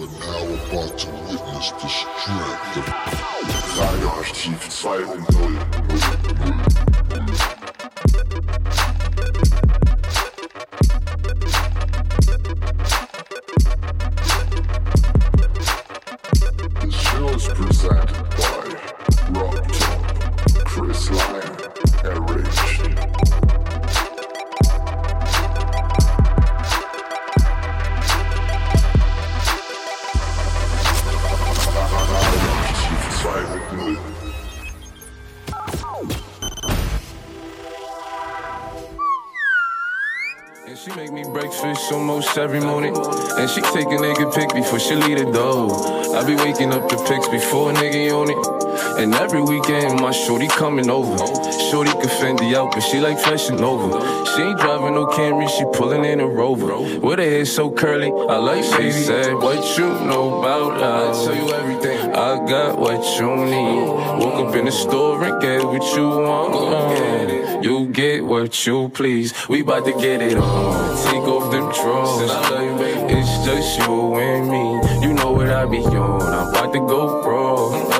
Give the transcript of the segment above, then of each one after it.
You are now about to witness the strength of Radioaktiv 2.0. so curly, I like she said, What you know about us? I tell you everything. I got what you need. Woke up in the store and get what you want. Go get it. You get what you please. We bout to get it on. Take off them drawers. It's just you and me. You know what I be on. I'm about to go raw.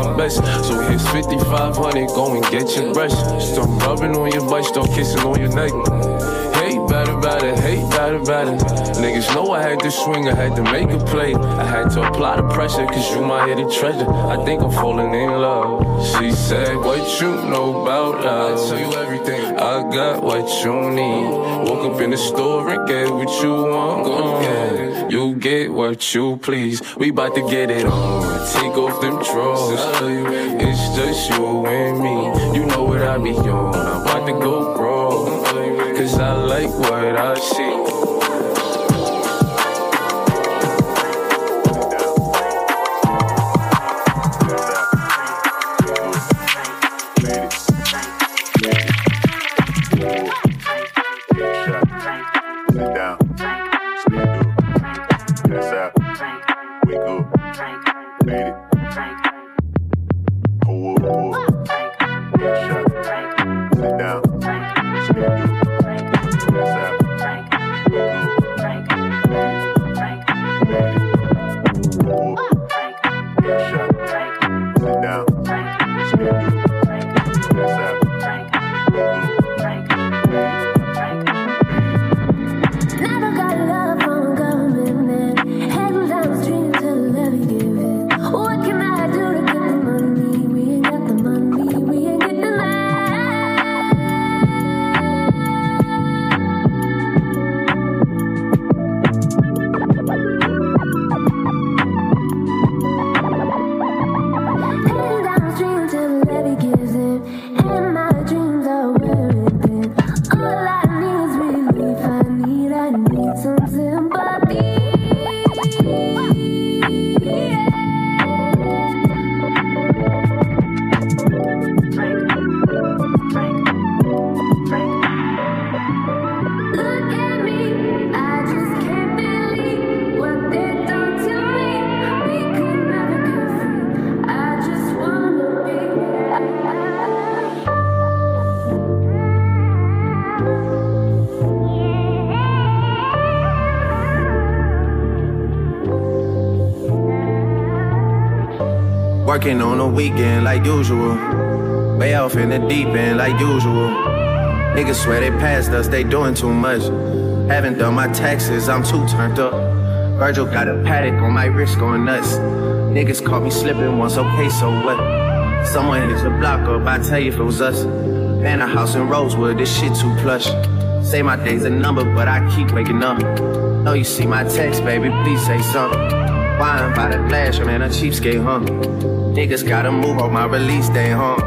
best. So here's 5500, go and get your brush. Start rubbing on your butt, start kissing on your neck. Hate bad about it, hate bad about it. Niggas know I had to swing, I had to make a play. I had to apply the pressure, cause you my hidden treasure. I think I'm falling in love. She said, What you know about us? I tell you everything. I got what you need. Woke up in the store and get what you want. You get what you please. We bout to get it on. Take off them drawers. It's just you and me. You know what I be on. I'm about to go raw. Cause I like what I see. Working on a weekend like usual. Way off in the deep end like usual. Niggas swear they passed us, they doing too much. Haven't done my taxes, I'm too turned up. Virgil got a paddock on my wrist going nuts. Niggas caught me slipping once, okay, so what? Someone hits the block up, I tell you if it was us. Man, a house in Rosewood, this shit too plush. Say my day's a number, but I keep waking up. Know you see my text, baby, please say something. Wine by the glass, man, a cheapskate, huh? Niggas gotta move on my release day, huh?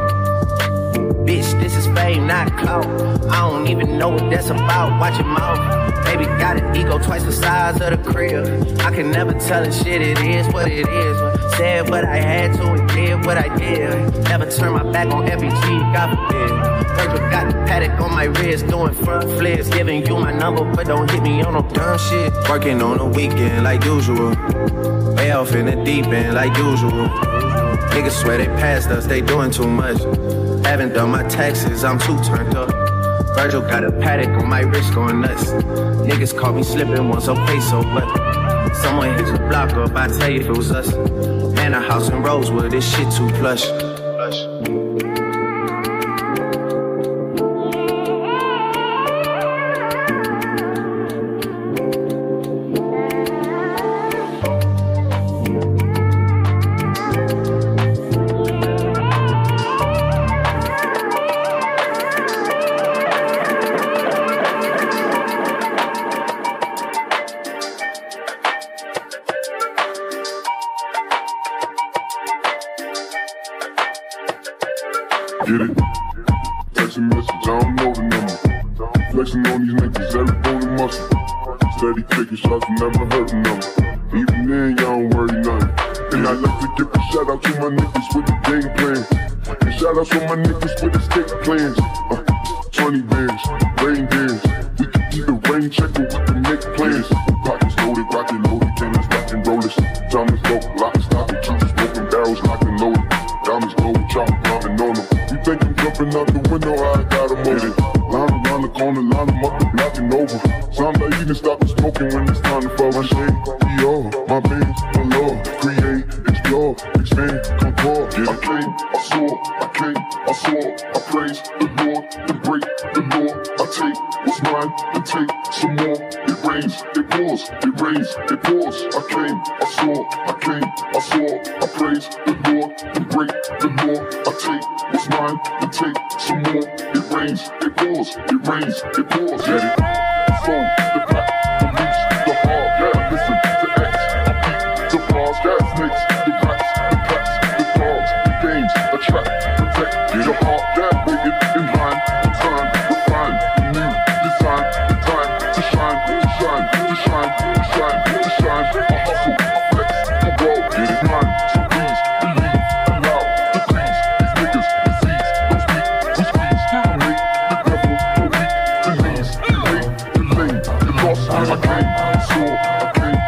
Bitch, this is fame, not clout. I don't even know what that's about. Watch your mouth. Baby got an ego twice the size of the crib. I can never tell a shit, it is what it is. Said what I had to and did what I did. Never turn my back on every G, God forbid. Virgil got the paddock on my wrist, doing front flips. Giving you my number, but don't hit me on no dumb shit. Working on the weekend like usual. Way off in the deep end like usual. Niggas swear they passed us, they doing too much. Haven't done my taxes, I'm too turned up. Virgil got a paddock on my wrist going nuts. Niggas caught me slipping once, okay, so what? Someone hit the block up, I tell you if it was us. Man, a house in Rosewood, this shit too plush. Flexing on these niggas, every bone and muscle. Steady taking shots, never hurting them. Even then, y'all don't worry nothing. And I like to give a shout out to my niggas with the game plan. And shout out to my niggas with the stick plans. Uh, 20 bands, rain dance. We can either rain check or we can make plans. Pockets loaded, rockin' loaded, cannons, rockin' rollers. Diamonds go, lock and stock, and two smoking barrels, locking loaded. Diamonds go, chop, popping on them. You think I'm jumping out the window, I got 'em over. Line around the corner, line 'em up, and knocking over. Sound like even stop the smoking when it's time to fall. My shade, Dior, my veins, my love, Create, explore, expand, concord. I came, I saw, I came, I saw, I praise the Lord, and break the law. I take what's mine, and take some more. It rains, it pours, it rains, it pours. I came, I saw, I came, I saw, I praise the Lord, and break the law. I take what's mine, and take some more. It rains, it pours, it rains, it pours. Get it? So, came, I saw, I came,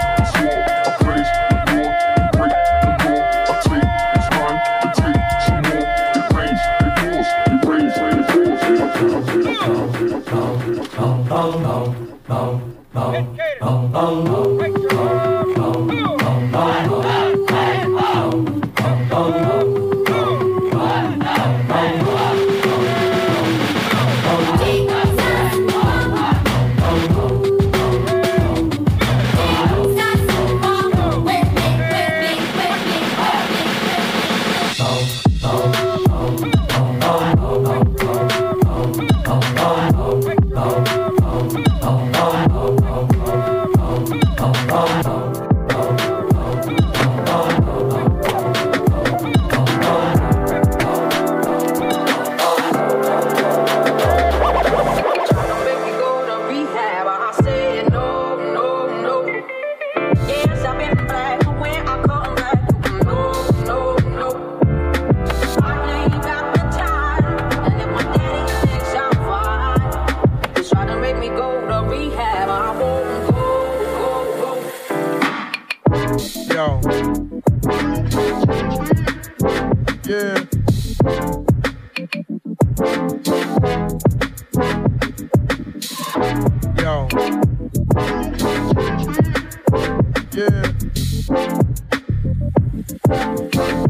Thank you.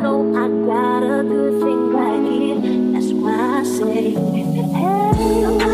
know I got a good thing right here. That's why I say, hey.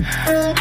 Yeah.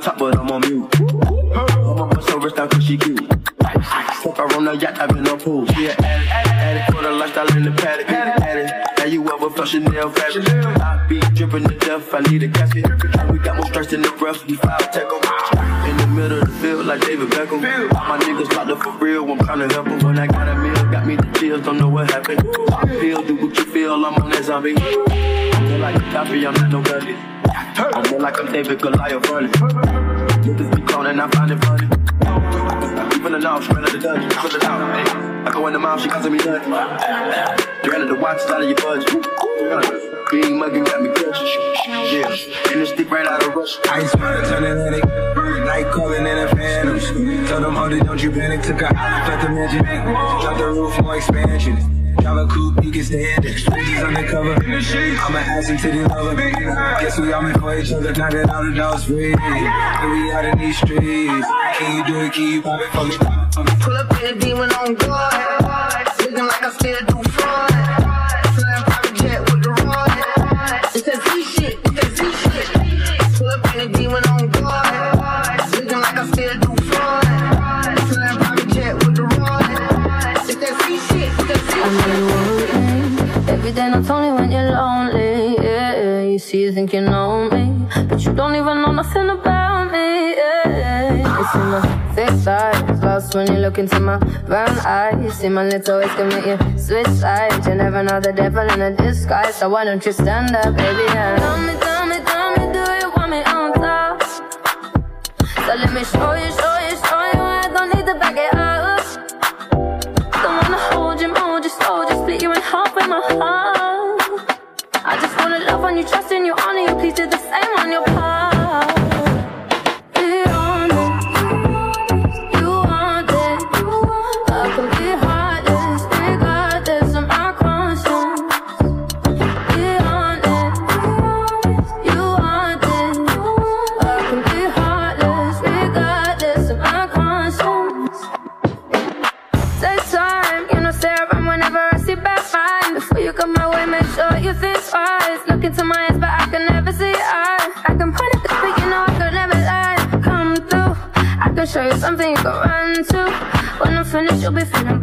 Top, but I'm on mute. I'ma bust her wrist cause she cute. Fuck her on the yacht, I've been on pool. She an addict, addict for the lifestyle in the paddock. Addict, now you ever felt Chanel fabric? I be dripping to death, I need a casket. We got more strikes than the rough, we foul the middle of the field, like David Beckham. All my niggas locked up for real, I'm trying to help 'em. When I got a meal, got me the chills, don't know what happened. I feel, do what you feel, I'm on that zombie. I'm more like a copy, I'm not no buddy. I'm like I'm David Goliath running. Niggas be cloning, I find it funny. Even the now, straight out the dungeon, straight it out. I go in the mouth, she causing me nothing. Drain the watch, it's out of your budget. Being mugging got me clutching. Yeah, and the stick right out of rush. Ice water turning headache. Night calling in a phantom. Tell them, hold it, don't you panic. Took a island, left the mansion. Drop the roof, more expansion. Drive a coupe, you can stand it. Switches undercover. I'm an ass and titty lover. Guess we all meant for each other. Knock it out the dogs free. And we out in these streets. Can you do it? Can you pop it for me? Pull up in a demon on guard. Looking like I still day, not only when you're lonely. Yeah, you see, you think you know me, but you don't even know nothing about me. Yeah, it's in my thick eyes, lost when you look into my brown eyes. You see, my little ways can make you switch sides. You never know the devil in a disguise, so why don't you stand up, baby? And tell me, tell me, tell me, do you want me on top? So let me show you, you, trust in you, honor you, please do the same on your part. When I'm finished, you'll be feeling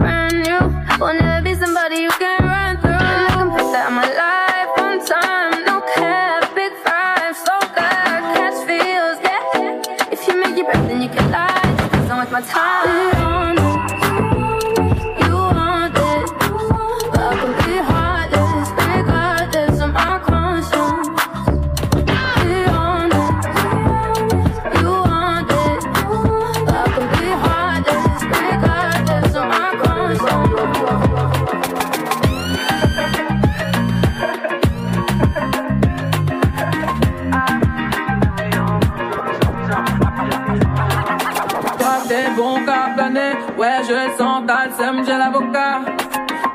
l'avocat.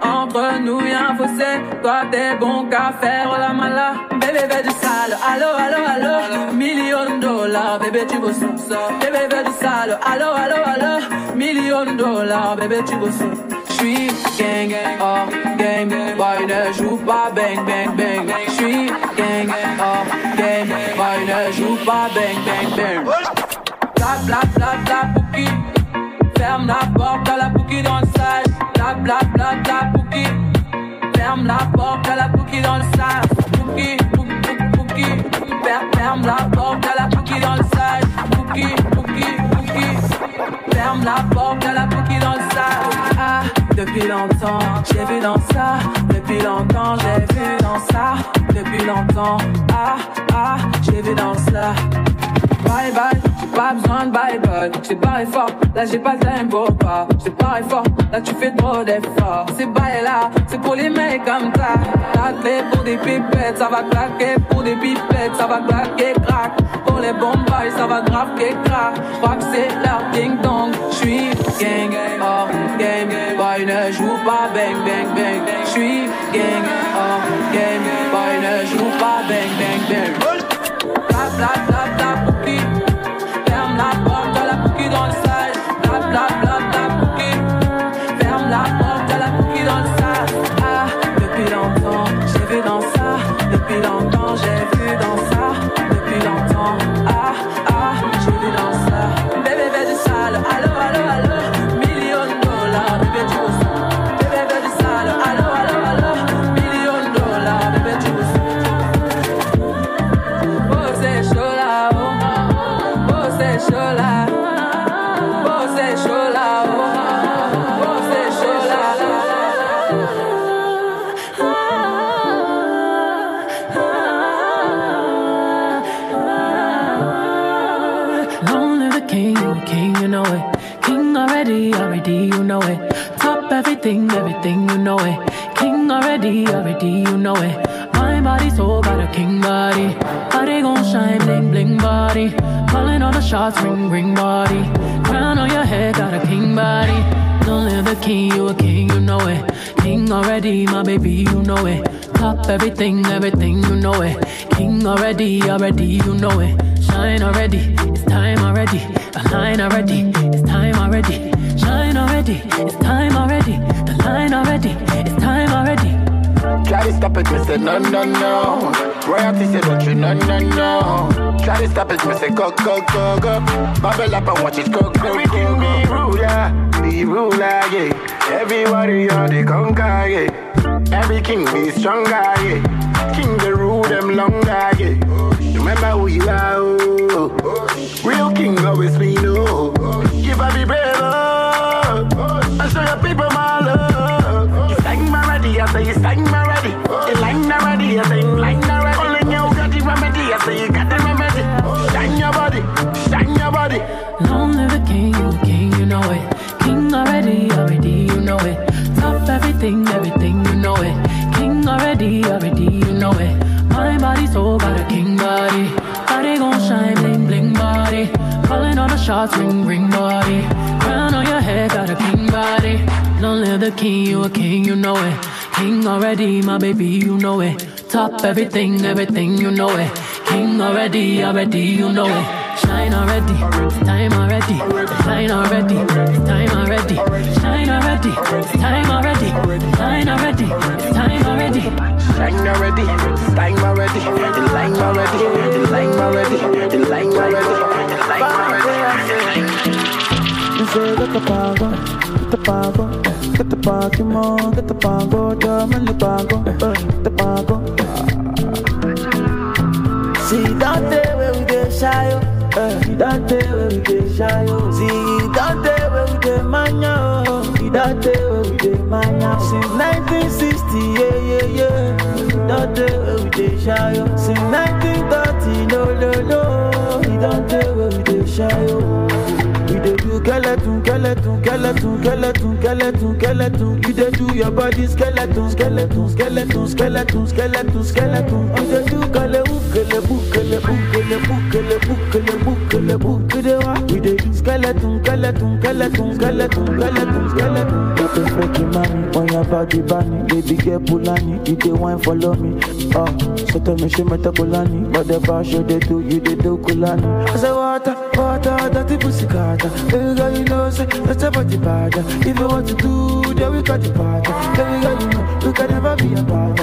Entre nous y'a un fossé, toi t'es bon qu'à faire la mala. Bébé veut du sale, allo, allo, allo. Million de dollars, bébé tu bosses ça. Bébé veut du sale, allo, allo, allo. Million de dollars, bébé tu bosses J'suis gang gang, oh game, boy ne joue pas bang bang bang. J'suis gang gang, oh game, boy ne joue pas bang bang bang. Bla bla bla bla ferme la porte à la pouki dans le sale. Pouki, pouki, pouki, pouki, fer- ferme la porte à la pouki dans le sale. Pouki, pouki, pouki, ferme la porte à la pouki dans le sale. Ah, depuis longtemps, j'ai vu dans ça. Depuis longtemps, j'ai vu dans ça. Depuis longtemps, ah, ah, j'ai vu dans ça. Bye bye, j'ai pas besoin de bye bye. J'ai barré fort, là j'ai pas le time pas. J'ai fort, là tu fais trop d'efforts. C'est bail là, c'est pour les mecs comme ça. La clé pour des pipettes, ça va claquer. Pour des pipettes, ça va claquer, crack. Pour les bombes, ça va grave que crack. Crois que c'est leur ding dong. J'suis gang, oh game, boy ne joue pas bang bang bang. J'suis gang, oh game, boy ne joue pas bang bang bang. Everything, everything, you know it. King already, already, you know it. My body so got a king body. Body gon' shine, bling, bling body. Calling all the shots, ring, ring body. Crown on your head, got a king body. Don't live the king, you a king, you know it. King already, my baby, you know it. Top everything, everything, you know it. King already, already, you know it. Shine already, it's time already. Align already, it's time already. Shine already, it's time already. The line already, it's time already. Try to stop it, me say no, no, no. Royalty say don't you, no, no, no. Try to stop it, me say go, go, go, go. Bubble up and watch it go, go, Everything go, go. be ruler, be ruler, yeah. Everybody on the conquer, yeah. Every king be stronger, yeah. King the rule them longer, yeah. Remember who you are, oh. Real king always be no. Give up be brave, oh. And show your people my love. You sang my ready, I say you sang my ready. You line already, I say you line already. Only you got the remedy, I say you got the remedy. Shine your body, shine your body. Long live the king, you king, you know it. King already, already, you know it. Top everything, everything, you know it. King already, already, you know it. My body so got a king body. Body gon' shine, bling, bling body. Calling all the shots, ring, ring body. Crown on your head, got a king body. Long live the king, you a king, you know it. King already, my baby, you know it. Top everything, everything, you know it. King already, already, you know it. Shine already, time already. Shine already, time already. Shine already, time already. Shine already, time already. Shine already, time already. The line already, the line already, the line already, say get the pago, get the pago, get the Pokemon, get the pago, diamond the pago, uh, the pago. See that day where we get shy, see that day where we get shy. See that day where we get mania, see that day where we get mania. Since 1960, yeah, yeah, yeah. That day where we get shy. Since 1930, no, no, no. See that day where we get shy, skeleton, skeleton, skeleton, skeleton, skeleton, skeleton. You dey do your body skeleton, skeleton, skeleton, skeleton, skeleton, skeleton. You dey do kele bookele bookele bookele bookele bookele bookele bookele wa. We dey do skeleton skeleton skeleton skeleton skeleton skeleton. Pepe freaky mami oyan bagi bani baby girl pulani. You dey wine follow me. Ah sọtọ mi ṣe mẹta polani bọdẹ bá aṣọ dey do you dey do kulani. ọsẹ wata wata dati pusikata ega you know say ọsẹ bọdi bàjá if you want to do then we got the part. Baby girl, you know you can never be a part.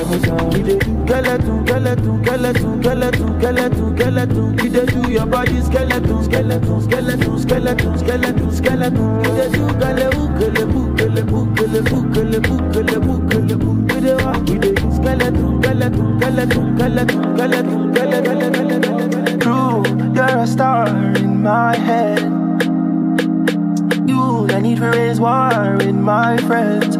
We dey do skeleton, skeleton, skeleton, skeleton, skeleton, skeleton. You dey do your body skeleton, skeleton, skeleton, skeleton, skeleton, skeleton. You dey do gale ukele bukele bukele bukele bukele bukele bukele. You dey walk, you dey skeleton, skeleton, skeleton, skeleton, skeleton, skeleton, skeleton. True, you're a star in my head. You, I need to with my friends.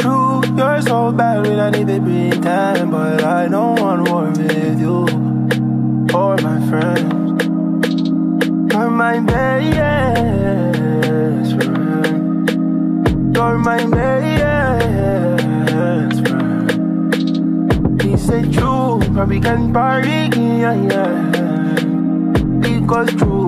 True, you're so bad when I need to pretend, but I don't want war with you or my friends. You're my best friend. You're my best friend. He said true, but we can party, yeah, yeah. Because true,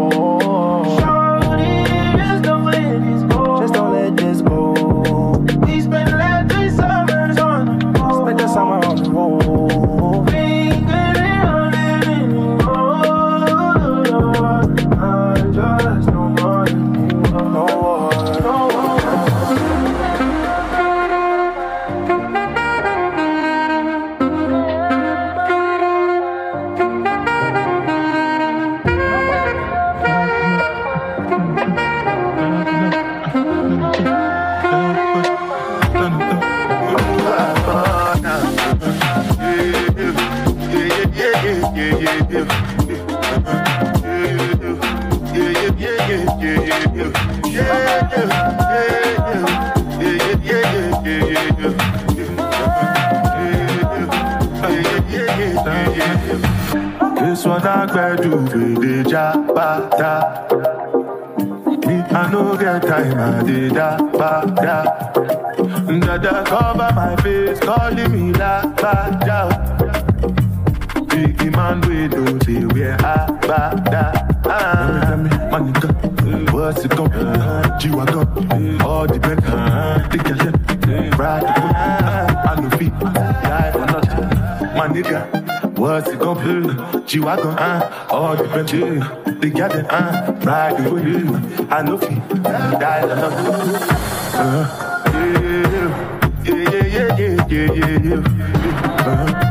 This one I better do with the jabata. Me, I no get time, I. Dada cover my face, calling me la, ba, Freaky man, we don't see where ah, I buy ah. man, Ah, my nigga, what's it called? G-Wagon, all the bed, take a shit, ride the foot. I know feet, die for nothing. My nigga, what's it called? G-Wagon, all the bed, take a shit, ride the foot. I know feet, die for nothing. Uh, yeah, yeah, yeah, yeah, yeah, yeah, yeah. Uh,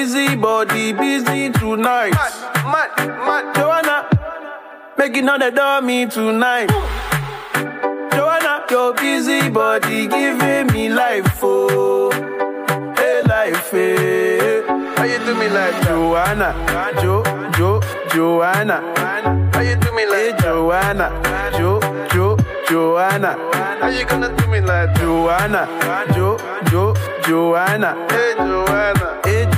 Busy body busy tonight. Mad, mad, mad. Joanna, making all the dummy tonight. Joanna, your busy body giving me life, oh, hey life, hey. How you do me like Joanna, Jo, Jo, Joanna? How you do me like eh, hey, Joanna, Jo, Jo, Joanna? How you gonna do me like Joanna, Jo, Jo, Joanna? Hey Joanna,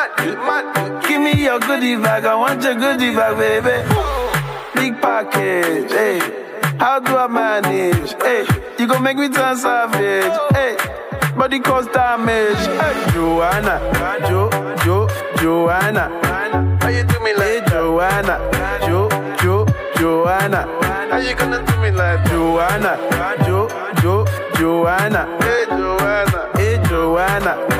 Give me your goodie bag, I want your goodie bag, baby. Big package, hey. How do I manage? Hey, you gon' make me turn savage. Hey, body cause damage. Hey, Joanna, Jo, Jo, Joanna. How you do me like hey, Joanna, Jo, Jo, Joanna? How you gonna do me like Joanna, Jo, Jo, Joanna? Hey, Joanna, hey, Joanna, Jo, Jo,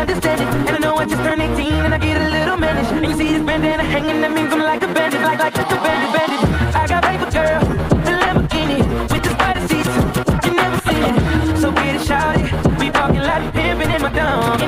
understand it. I just turned 18 and I get a little managed. And you see this bandana hanging, that means I'm like a bandit, like like just a bandit, bandit. I got paper girl, the Lamborghini with the spider seats. You never seen it, so get it, shawty. We talking like pimping in my dome,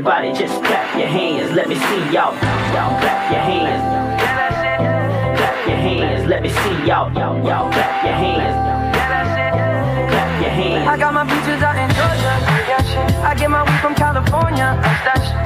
everybody just clap your hands. Let me see y'all, y'all clap your hands. Clap your hands. Let me see y'all, y'all, y'all clap your hands. Clap your hands. I got my beaches out in Georgia. I get my weed from California. That's that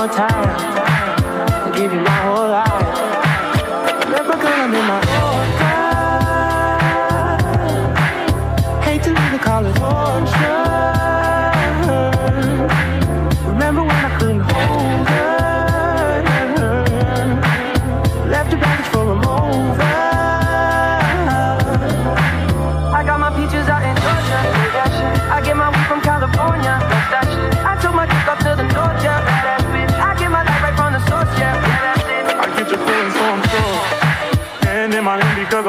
more time. I'll give you my whole life. Never gonna be my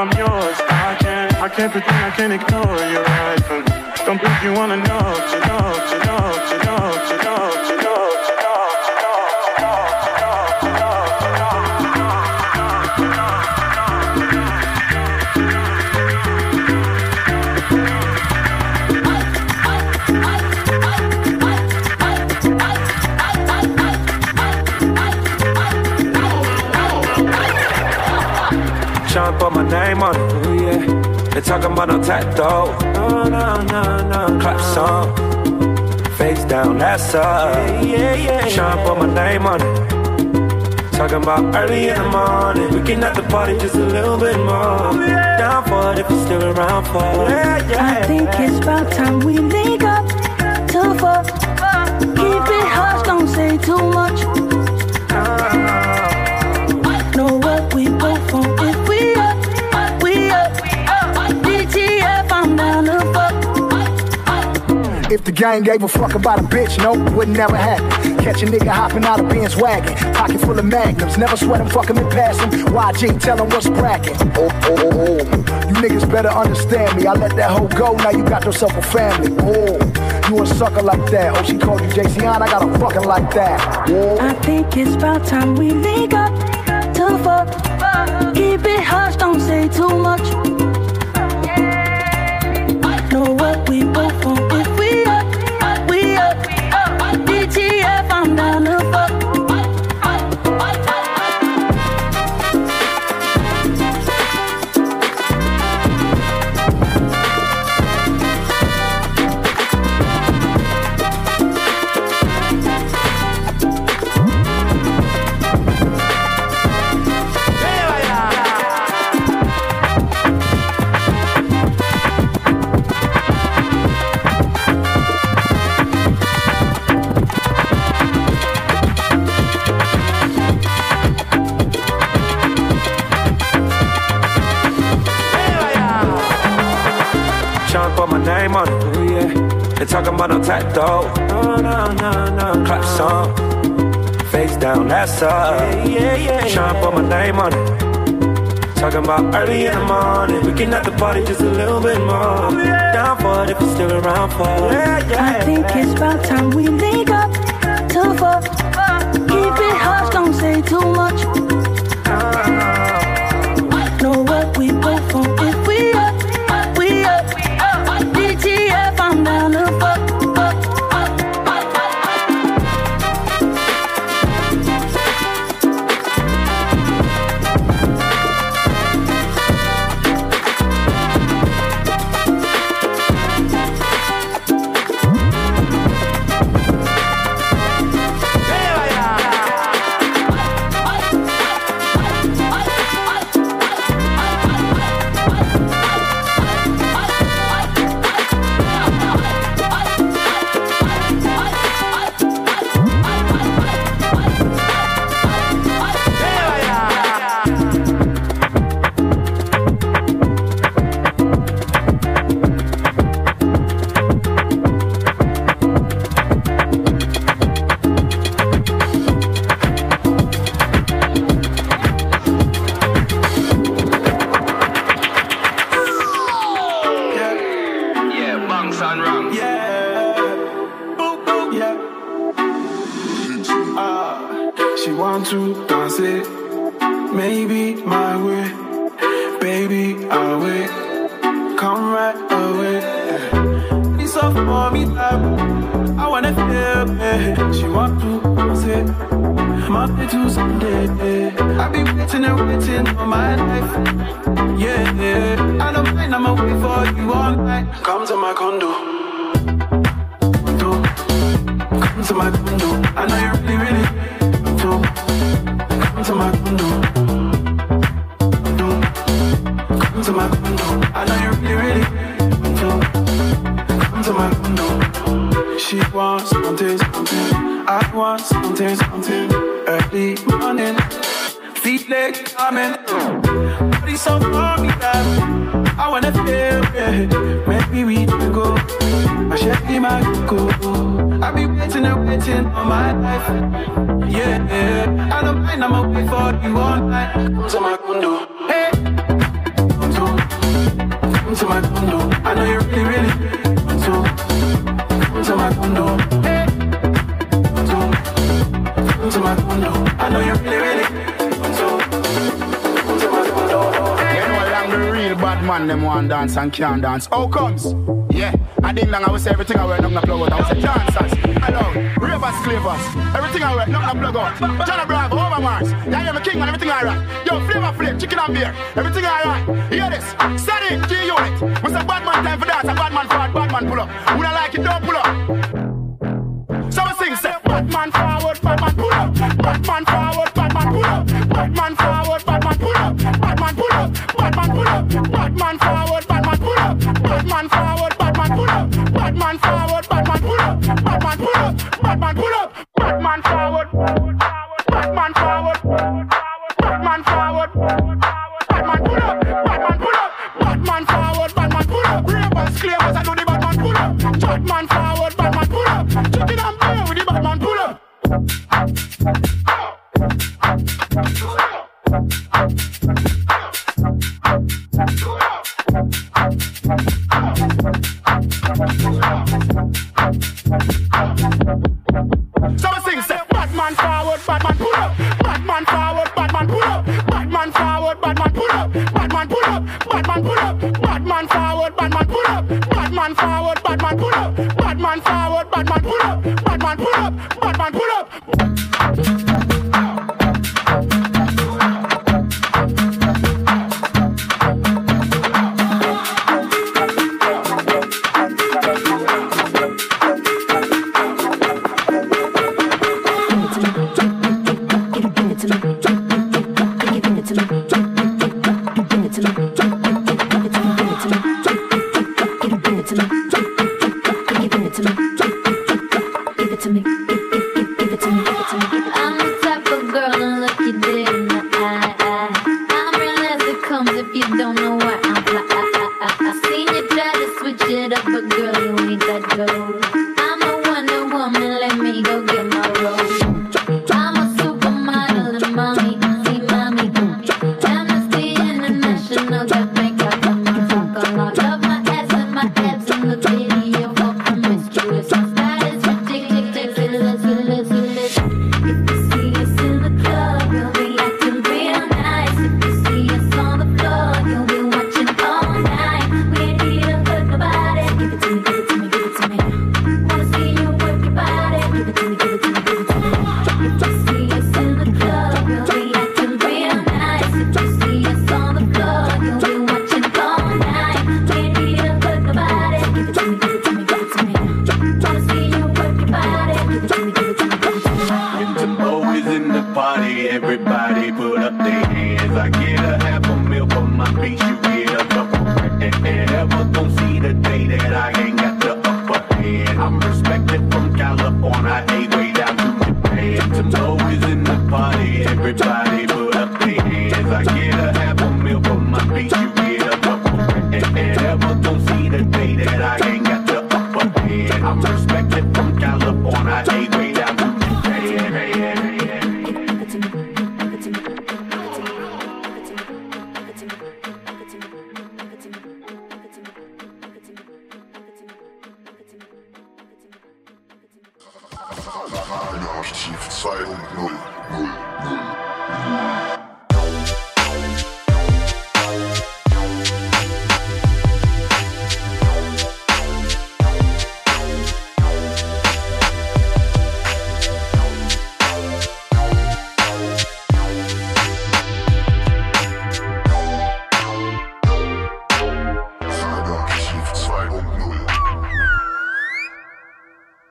I'm yours. I can't, I can't pretend I can't ignore you right. Don't think you wanna know, you know, you know, talking about no tattoo, no, no, no, no. Clap song, face down, that's up. Yeah, yeah, yeah. Trying to put my name on it. Talking about early in the morning. We can at the party just a little bit more. Down for it if you're still around for it. I think it's about time we link up to fuck. Keep it hush, don't say too much. If the gang gave a fuck about a bitch, no, would never happen. Catch a nigga hopping out of Benz wagon. Pocket full of magnums, never sweat him, fuck him and pass him. YG, tell him what's cracking. Oh, oh, oh, oh. You niggas better understand me. I let that hoe go, now you got yourself a family. Oh, you a sucker like that. Oh, she called you JC I got a fucking like that. Oh. I think it's about time we link up to fuck. Keep it hush, don't say too much. Know what we party just Body so for me that I wanna feel it. Maybe we can go. I should be my go. I've been waiting and waiting all my life. Yeah, yeah. I don't mind, I'ma wait for you all night. Come to my condo. Hey. Come to, come to my condo. I know you really, really want to. Come to my condo. Hey. Come to, come to my condo. I know you really, really man, them want dance and can't dance. Oh, How comes? Yeah, I ding dong, I say everything I wear, nothing I plug out. I will say dancers, hello, ravers, clavers, everything I wear, nothing I plug out. Johnny Bravo, over Mars, yeah, I'm a king and everything alright. Yo, flavor flip, chicken and beer, everything alright. Hear this, steady, G unit. What's a bad man time for dance, a bad man forward, bad man pull up. Who don't like it, don't pull up. Up. Batman